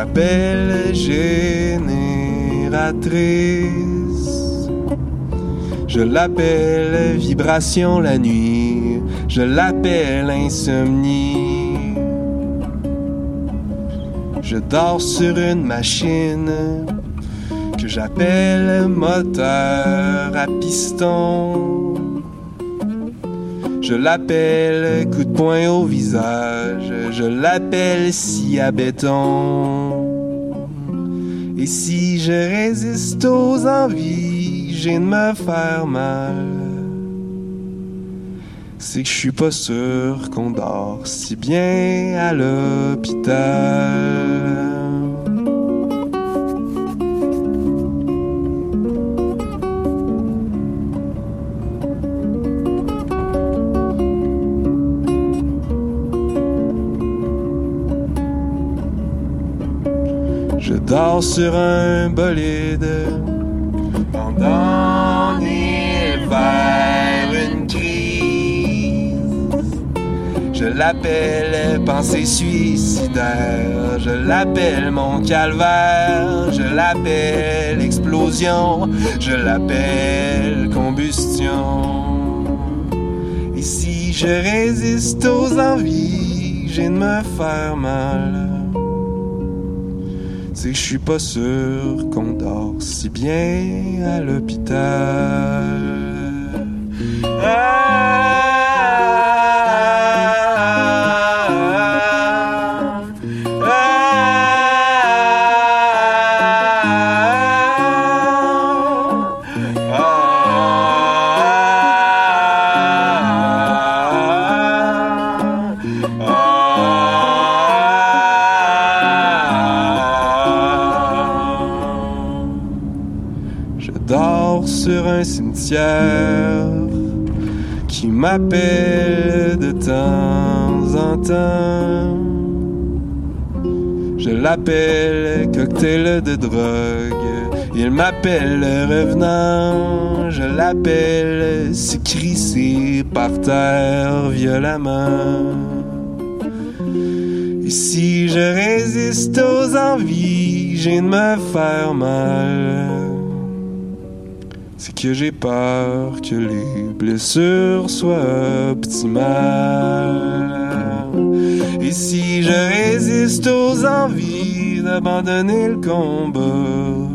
Que j'appelle génératrice. Je l'appelle vibration la nuit, je l'appelle insomnie. Je dors sur une machine que j'appelle moteur à piston. Je l'appelle coup de poing au visage, je l'appelle scie à béton. Et si je résiste aux envies, j'ai de me faire mal. C'est que je suis pas sûr qu'on dort si bien à l'hôpital. Dors sur un bolide pendant l'hiver, une crise. Je l'appelle pensée suicidaire, je l'appelle mon calvaire, je l'appelle explosion, je l'appelle combustion. Et si je résiste aux envies, j'ai de me faire mal que je suis pas sûr qu'on dort si bien à l'hôpital. Je qui m'appelle de temps en temps. Je l'appelle cocktail de drogue, il m'appelle revenant. Je l'appelle se crisser par terre violemment. Et si je résiste aux envies, j'ai de me faire mal. C'est que j'ai peur que les blessures soient optimales. Et si je résiste aux envies d'abandonner le combat,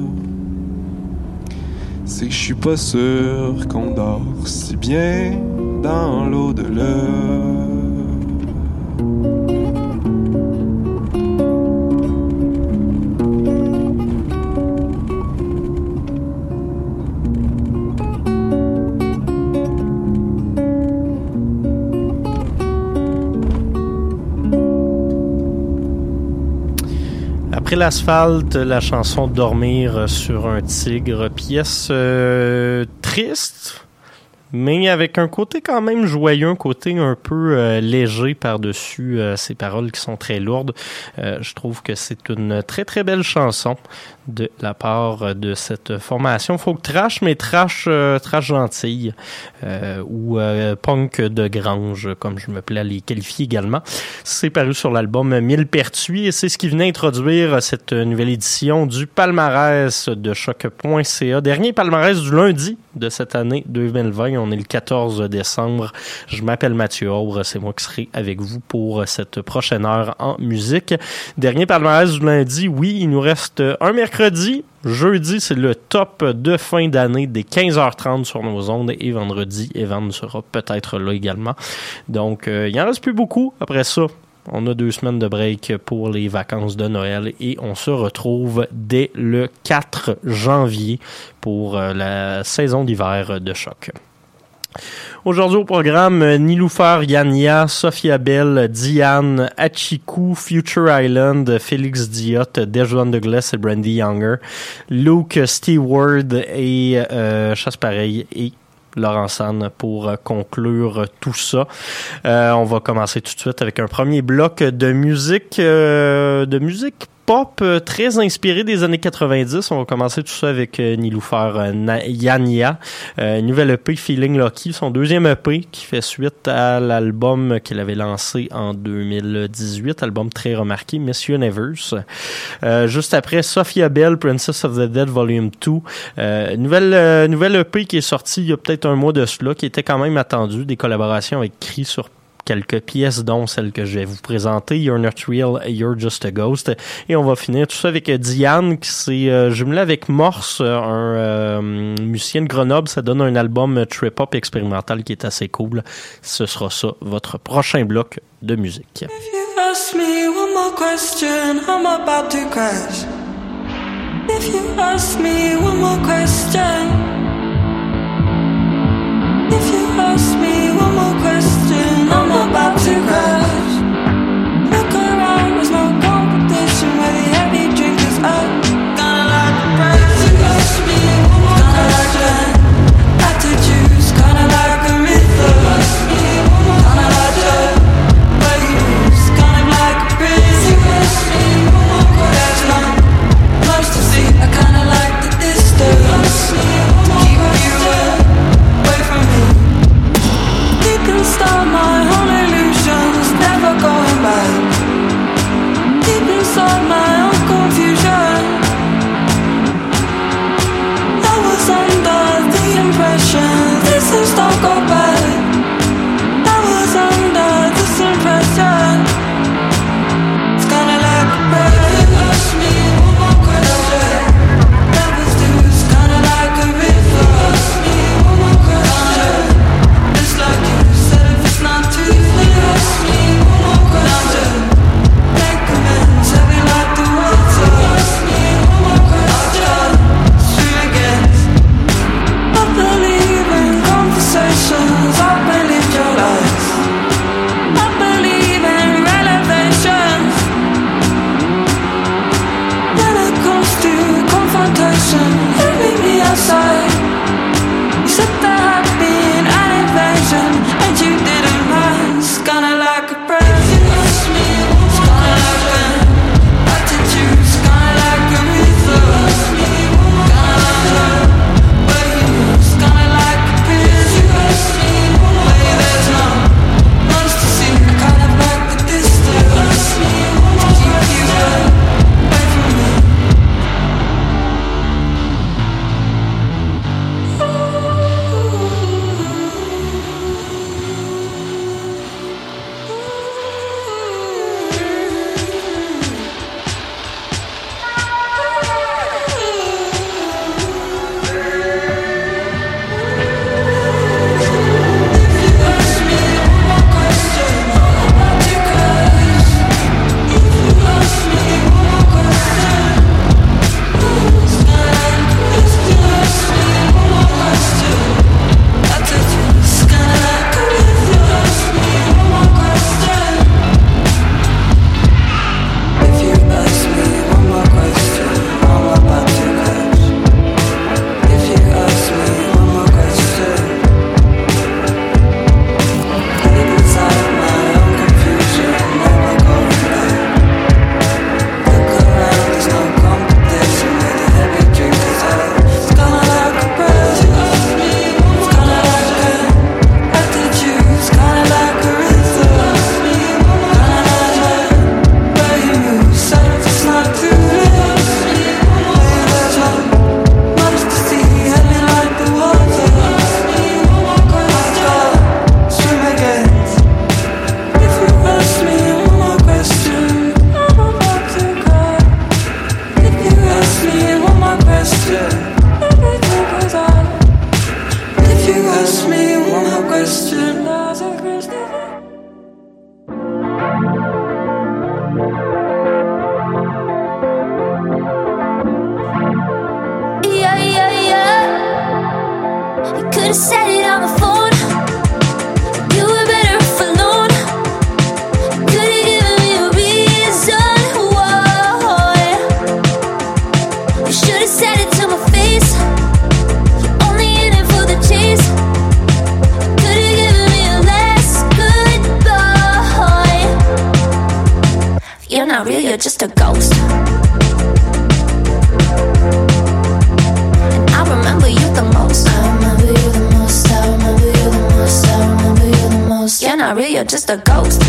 c'est que je suis pas sûr qu'on dort si bien dans l'au-delà. L'asphalte, la chanson Dormir sur un tigre, pièce euh, triste, mais avec un côté quand même joyeux, un côté un peu euh, léger par-dessus euh, ces paroles qui sont très lourdes. Euh, je trouve que c'est une très très belle chanson de la part de cette formation folk trash, mais trash, trash gentille ou punk de grange, comme je me plais à les qualifier également. C'est paru sur l'album Mille Pertuis et c'est ce qui venait introduire cette nouvelle édition du palmarès de choc.ca. Dernier palmarès du lundi de cette année 2020. On est le 14 décembre. Je m'appelle Mathieu Aubre. C'est moi qui serai avec vous pour cette prochaine heure en musique. Dernier palmarès du lundi. Oui, il nous reste un mercredi. Jeudi, c'est le top de fin d'année des 15h30 sur nos ondes et vendredi, Evan sera peut-être là également. Donc, euh, il en reste plus beaucoup. Après ça, on a deux semaines de break pour les vacances de Noël et on se retrouve dès le 4 janvier pour euh, la saison d'hiver de choc. Aujourd'hui au programme, Niloufer Yania, Sophia Bell, Diane, Achiku, Future Island, Félix Diot, Dejuan Douglas et Brandy Younger, Luke Stewart et euh, Chasse Pareil et Laurent pour euh, conclure tout ça. Euh, on va commencer tout de suite avec un premier bloc de musique, euh, de musique pop euh, très inspiré des années 90. On va commencer tout ça avec euh, Niloufer euh, Yania, euh, nouvelle EP Feeling Lucky, son deuxième EP qui fait suite à l'album qu'il avait lancé en 2018, album très remarqué, Miss Universe. Euh, juste après, Sophia Bell, Princess of the Dead Volume 2, euh, nouvelle, nouvelle EP qui est sortie il y a peut-être un mois de cela, qui était quand même attendu, des collaborations avec sur quelques pièces, dont celle que je vais vous présenter, You're Not Real, You're Just a Ghost. Et on va finir tout ça avec Diane, qui s'est euh, jumelé avec Morse, un euh, musicien de Grenoble. Ça donne un album trip-hop expérimental qui est assez cool. Ce sera ça, votre prochain bloc de musique. If you ask me one more question, Look around, there's no competition where the heavy drinkers are. You're not real, you're just a ghost. And I remember you the most. I remember you the most. I remember you the most. I remember you the most. You're not real, you're just a ghost.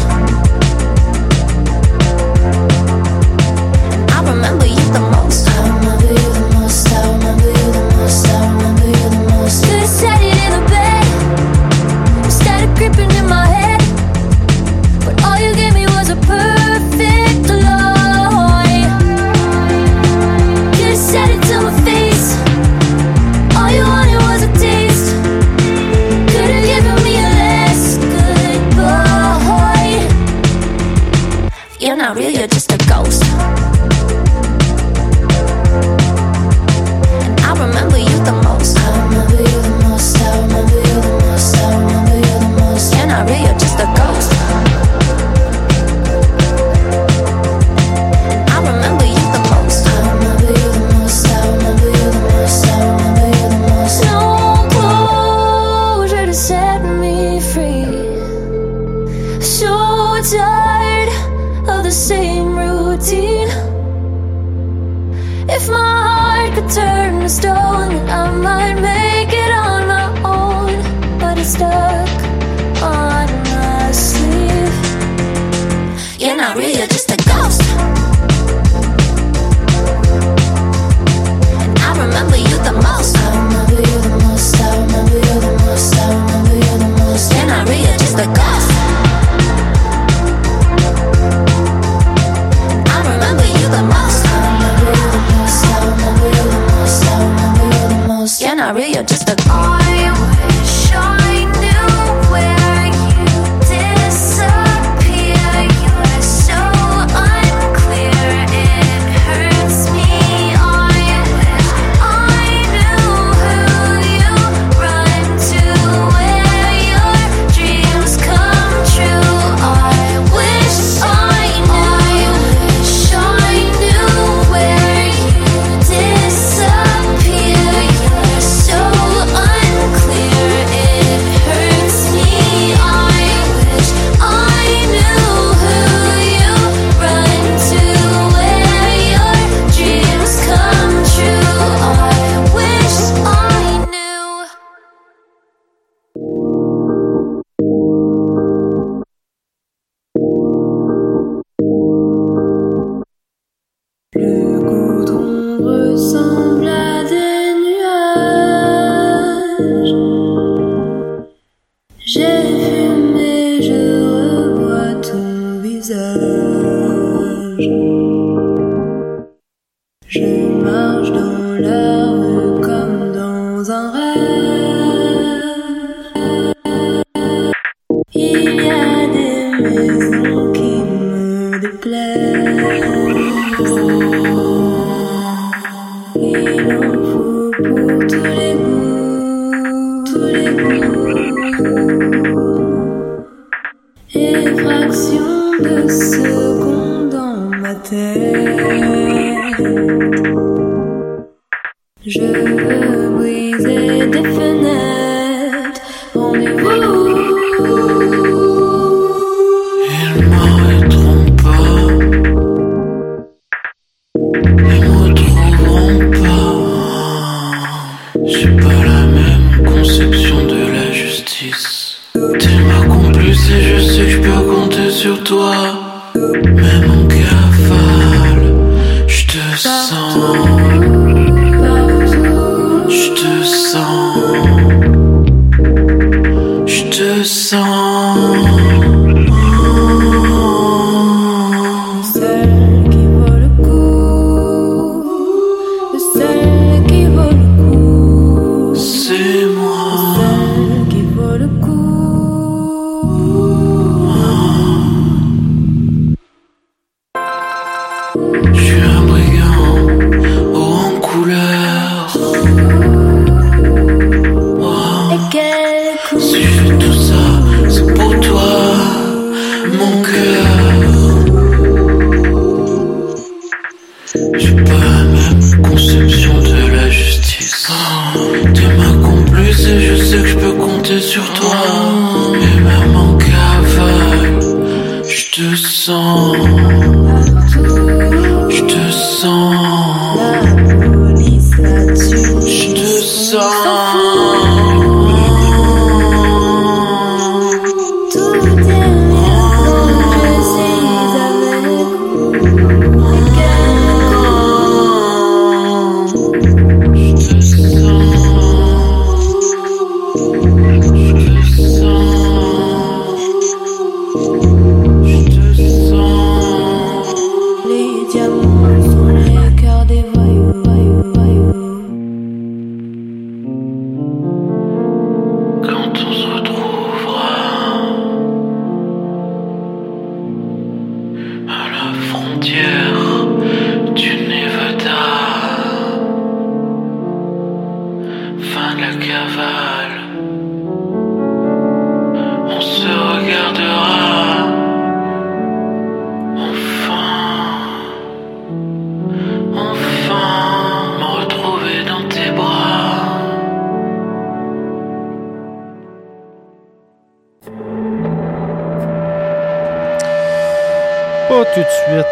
sorry, you're just a toy.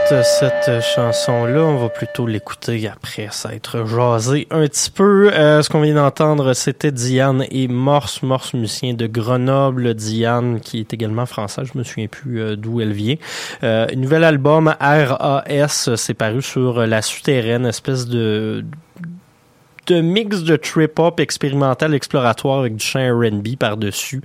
Cette chanson-là, on va plutôt l'écouter après s'être jasé un petit peu. Euh, ce qu'on vient d'entendre, c'était Diane et Morse, Morse musicien de Grenoble. Diane, qui est également française, je me souviens plus euh, d'où elle vient. Euh, nouvel album RAS, c'est paru sur La Souterraine, espèce de de mix de trip-hop expérimental exploratoire avec du chant R&B par-dessus.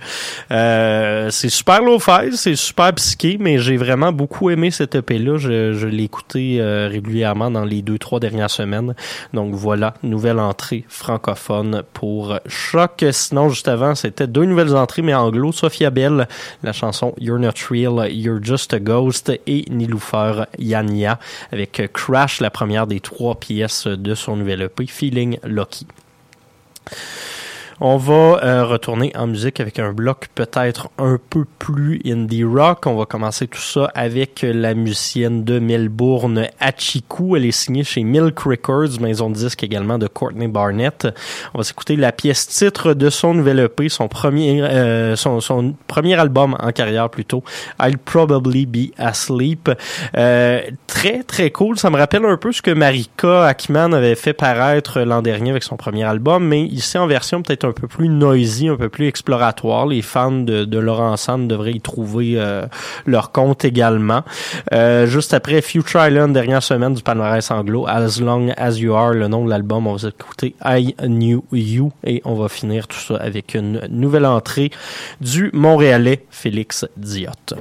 Euh, c'est super low-fi, c'est super psyché, mais j'ai vraiment beaucoup aimé cette EP-là. Je, je l'ai écouté euh, régulièrement dans les deux, trois dernières semaines. Donc voilà, nouvelle entrée francophone pour Choc. Sinon, juste avant, c'était deux nouvelles entrées, mais anglo. Sophia Bell, la chanson You're Not Real, You're Just a Ghost, et Niloufer Yania avec Crash, la première des trois pièces de son nouvel EP, Feeling Lucky. On va euh, retourner en musique avec un bloc peut-être un peu plus indie rock. On va commencer tout ça avec la musicienne de Melbourne, Achiku. Elle est signée chez Milk Records, maison de disque également de Courtney Barnett. On va s'écouter la pièce titre de son nouvel EP, son premier, euh, son, son premier album en carrière plutôt, I'll Probably Be Asleep. Euh, très très cool. Ça me rappelle un peu ce que Marika Akiman avait fait paraître l'an dernier avec son premier album, mais ici en version peut-être un peu plus noisy, un peu plus exploratoire. Les fans de, de Laurent Sand devraient y trouver euh, leur compte également. Euh, juste après Future Island, dernière semaine du palmarès anglo, As Long As You Are, le nom de l'album, on va écouter I Knew You et on va finir tout ça avec une nouvelle entrée du Montréalais Félix Diotte.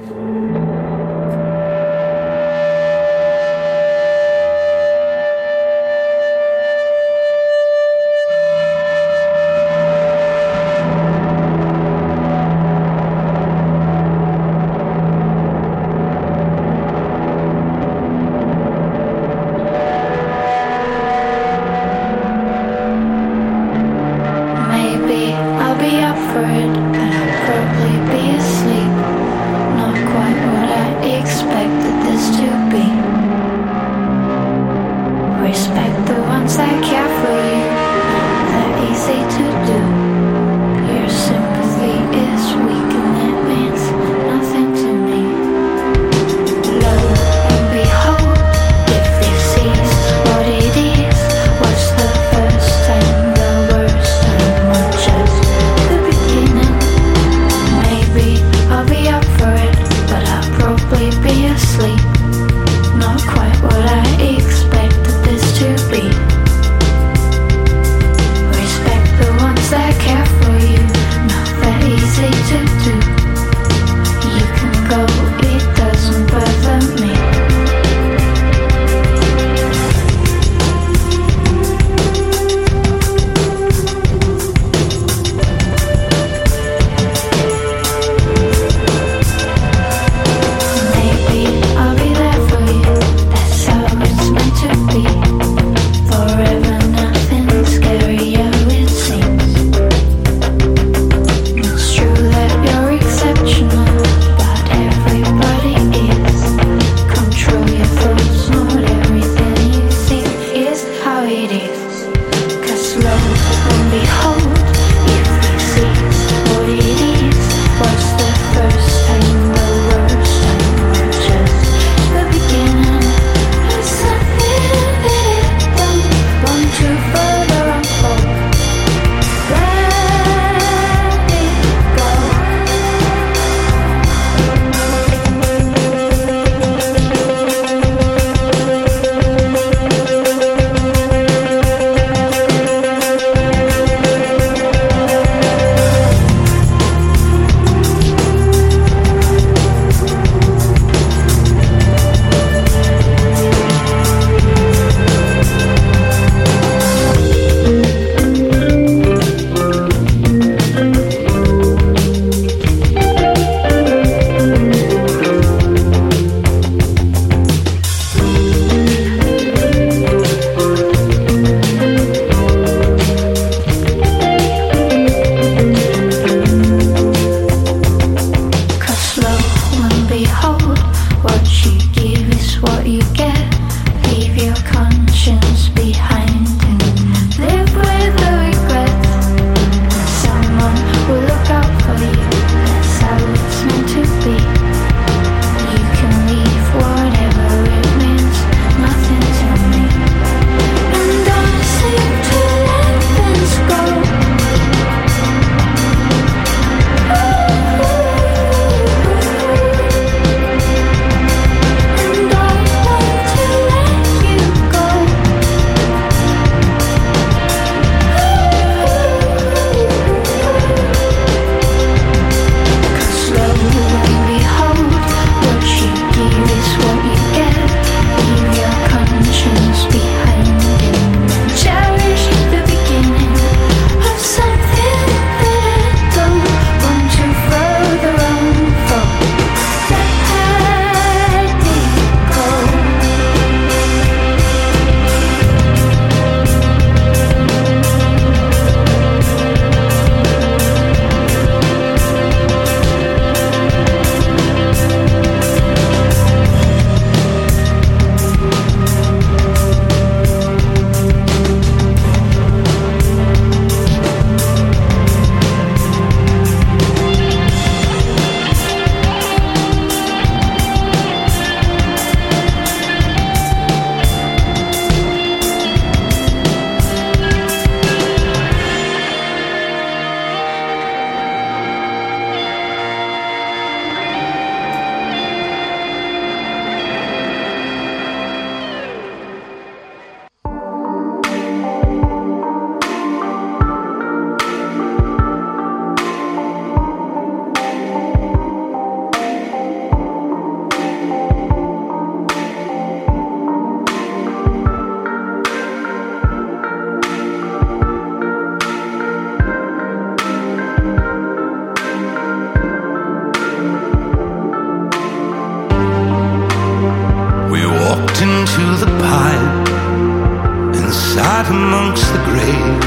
Amongst the grave.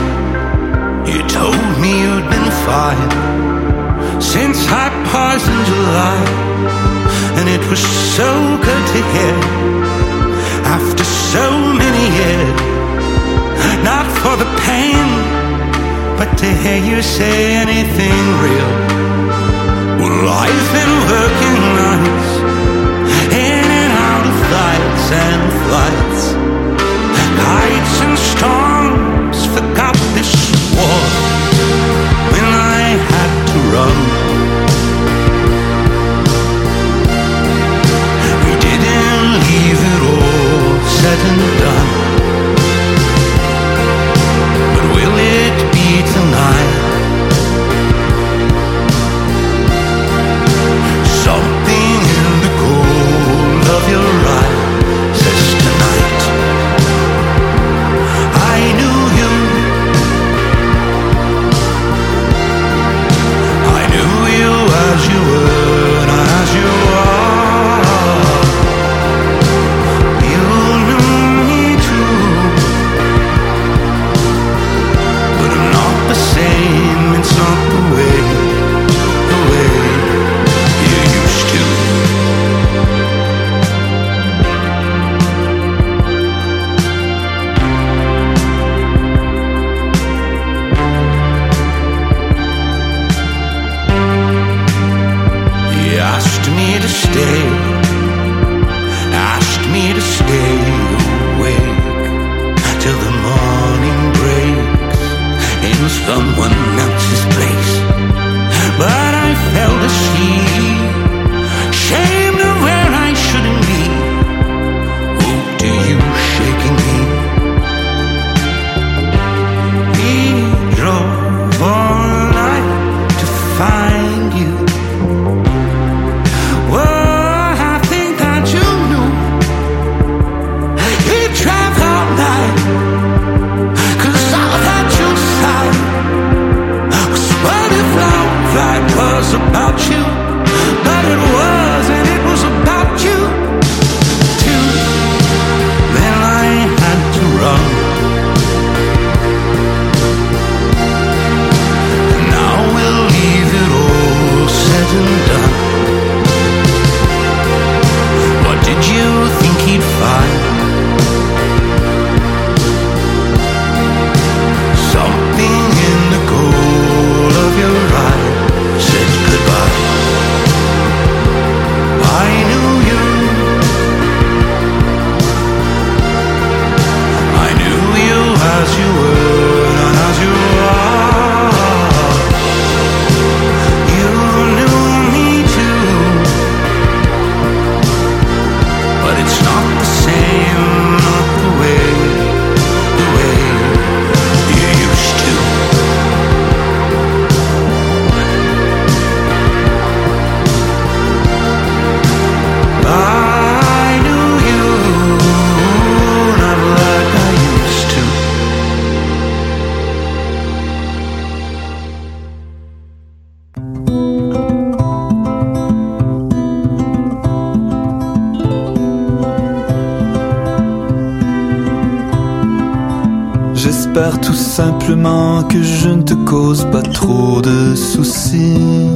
You told me you'd been fine since I paused in July, and it was so good to hear after so many years. Not for the pain, but to hear you say anything real. Well, I've been working nights in and out of flights and flights, kites and storms. Run. We didn't leave it all said and done. Asked me to stay, asked me to stay J'espère tout simplement que je ne te cause pas trop de soucis.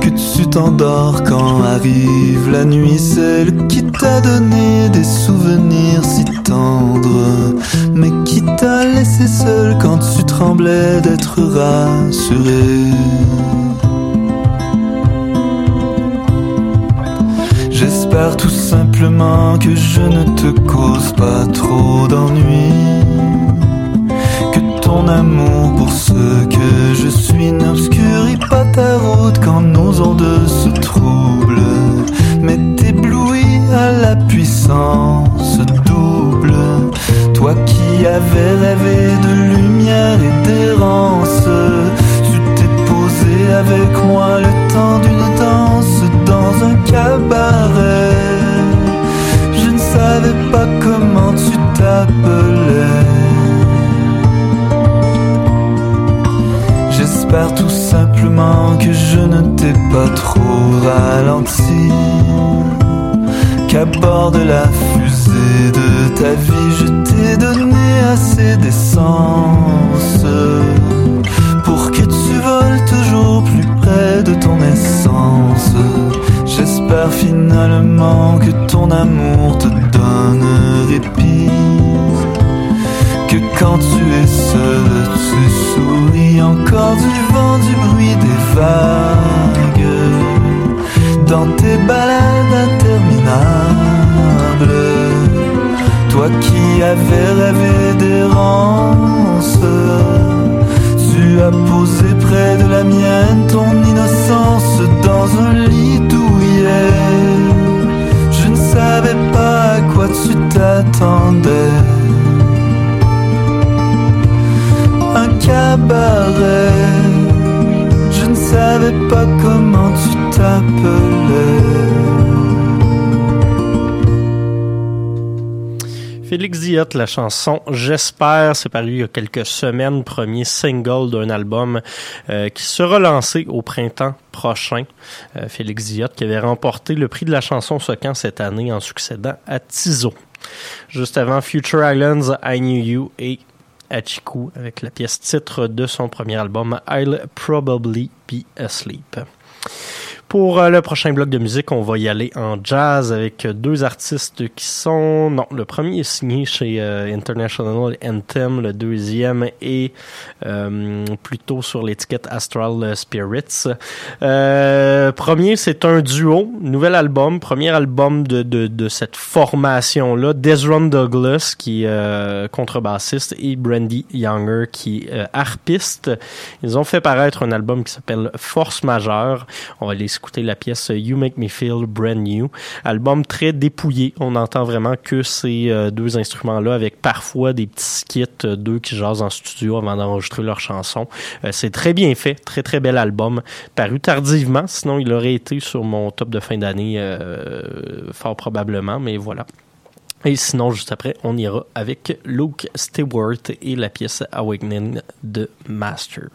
Que tu t'endors quand arrive la nuit, celle qui t'a donné des souvenirs si tendres, mais qui t'a laissé seul quand tu tremblais d'être rassuré. Tout simplement que je ne te cause pas trop d'ennui. Que ton amour pour ce que je suis n'obscurit pas ta route quand nos ondes se troublent. Mais t'éblouis à la puissance double. Toi qui avais rêvé de lumière et d'errance, tu t'es posé avec moi le temps d'une danse un cabaret. Je ne savais pas comment tu t'appelais. J'espère tout simplement que je ne t'ai pas trop ralenti. Qu'à bord de la fusée de ta vie, je t'ai donné assez d'essence pour que tu voles toujours plus près de ton essence. J'espère finalement que ton amour te donne répit. Que quand tu es seul, tu souris encore du vent, du bruit des vagues. Dans tes balades interminables, toi qui avais rêvé Félix Diot, la chanson J'espère, c'est paru il y a quelques semaines, premier single d'un album euh, qui sera lancé au printemps prochain. Euh, Félix Diot qui avait remporté le prix de la chanson Socan cette année en succédant à Tizo. Juste avant Future Islands, I Knew You et Achiku avec la pièce titre de son premier album I'll Probably Be Asleep. Pour euh, le prochain bloc de musique, on va y aller en jazz avec deux artistes qui sont... Non, le premier est signé chez euh, International Anthem, le deuxième est euh, plutôt sur l'étiquette Astral Spirits. Euh, premier, c'est un duo, nouvel album, premier album de, de, de cette formation-là. Desron Douglas, qui est euh, contrebassiste, et Brandy Younger, qui est euh, harpiste. Ils ont fait paraître un album qui s'appelle Force majeure. On va aller écouter la pièce You Make Me Feel Brand New. Album très dépouillé. On entend vraiment que ces euh, deux instruments-là avec parfois des petits skits euh, d'eux qui jasent en studio avant d'enregistrer leurs chansons. Euh, c'est très bien fait. Très, très bel album. Paru tardivement. Sinon, il aurait été sur mon top de fin d'année euh, fort probablement. Mais voilà. Et sinon, juste après, on ira avec Luke Stewart et la pièce Awakening de Master.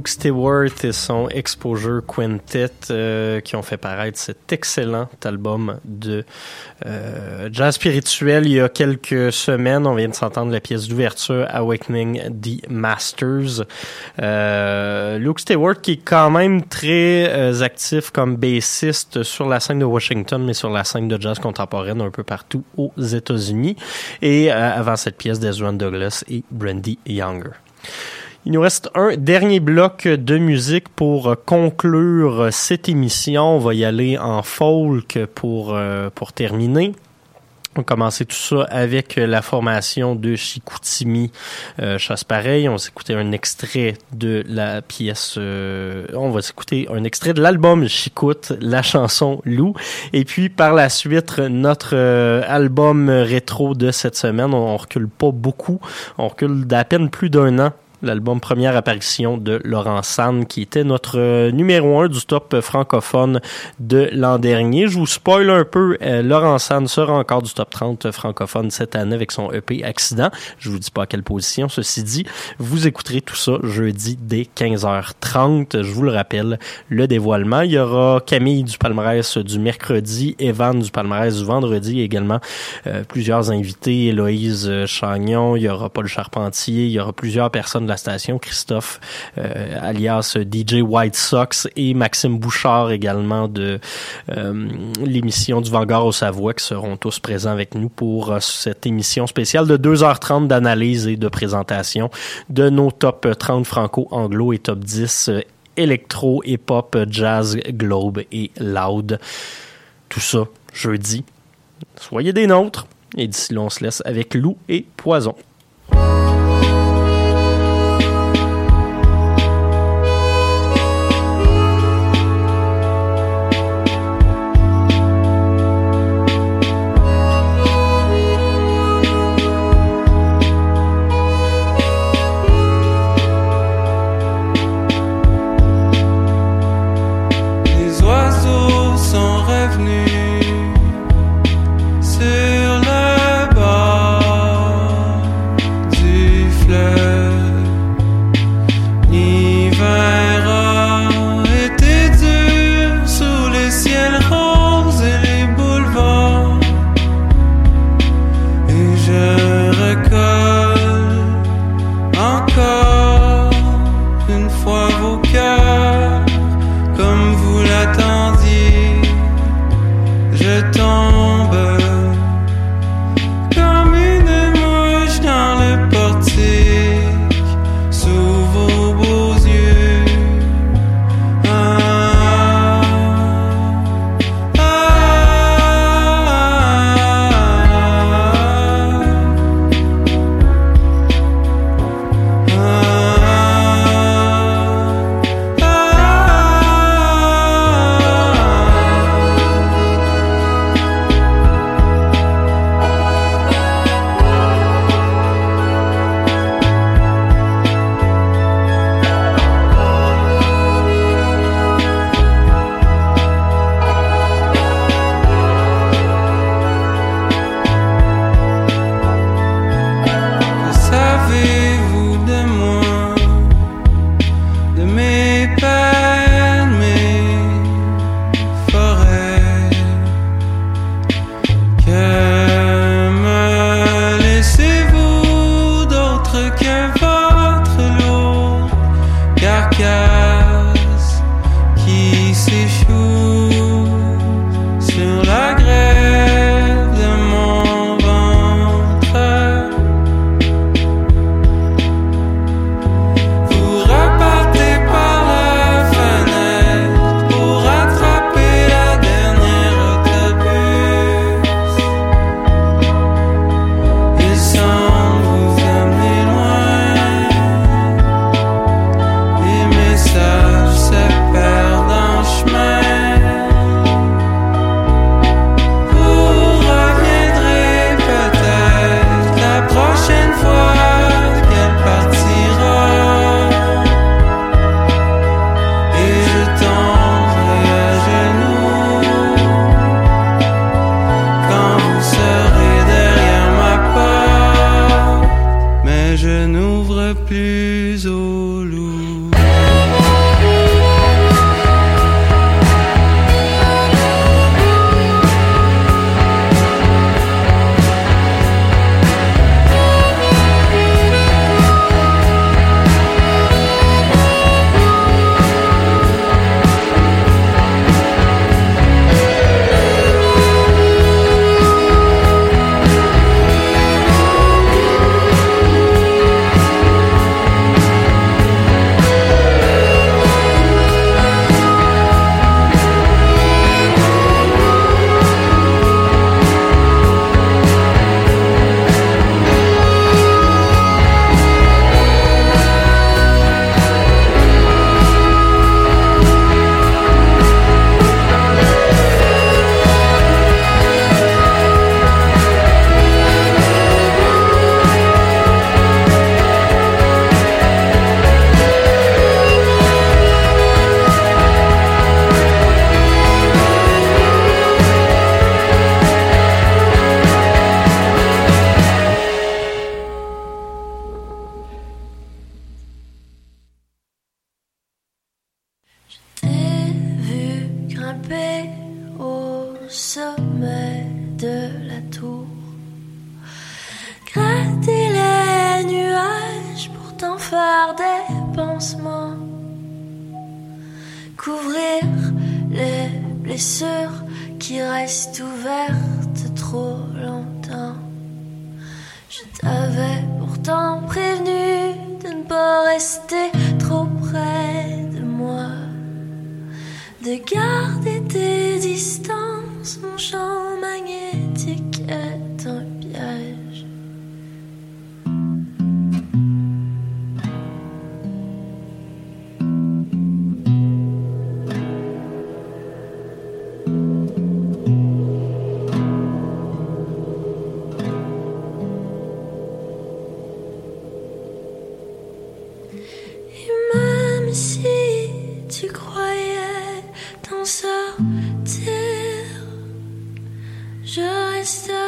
Luke Stewart et son Exposure Quintet euh, qui ont fait paraître cet excellent album de euh, jazz spirituel il y a quelques semaines. On vient de s'entendre la pièce d'ouverture Awakening the Masters. Euh, Luke Stewart qui est quand même très euh, actif comme bassiste sur la scène de Washington mais sur la scène de jazz contemporaine un peu partout aux États-Unis. Et euh, avant cette pièce d'Ezra Douglas et Brandy Younger. Il nous reste un dernier bloc de musique pour conclure cette émission. On va y aller en folk pour, euh, pour terminer. On commencer tout ça avec la formation de Chicoutimi. Euh, chose pareille, on va s'écouter un extrait de la pièce. euh, on va s'écouter un extrait de l'album Chicoute, la chanson Loup. Et puis par la suite, notre euh, album rétro de cette semaine. On, on recule pas beaucoup. On recule d'à peine plus d'un an l'album première apparition de Laurent Sanne, qui était notre euh, numéro un du top euh, francophone de l'an dernier. Je vous spoil un peu, euh, Laurent Sanne sera encore du top 30 francophone cette année avec son EP Accident. Je vous dis pas à quelle position, ceci dit. Vous écouterez tout ça jeudi dès 15h30. Je vous le rappelle, le dévoilement. Il y aura Camille du palmarès du mercredi, Evan du palmarès du vendredi, également plusieurs invités, Héloïse Chagnon, il y aura Paul Charpentier, il y aura plusieurs personnes la station, Christophe, euh, alias DJ White Sox, et Maxime Bouchard également de euh, l'émission du Vanguard au Savoie, qui seront tous présents avec nous pour euh, cette émission spéciale de 2h30 d'analyse et de présentation de nos top 30 franco-anglo et top 10 euh, électro, hip-hop, jazz, globe et loud. Tout ça jeudi. Soyez des nôtres. Et d'ici là, on se laisse avec loup et poison. Je resterai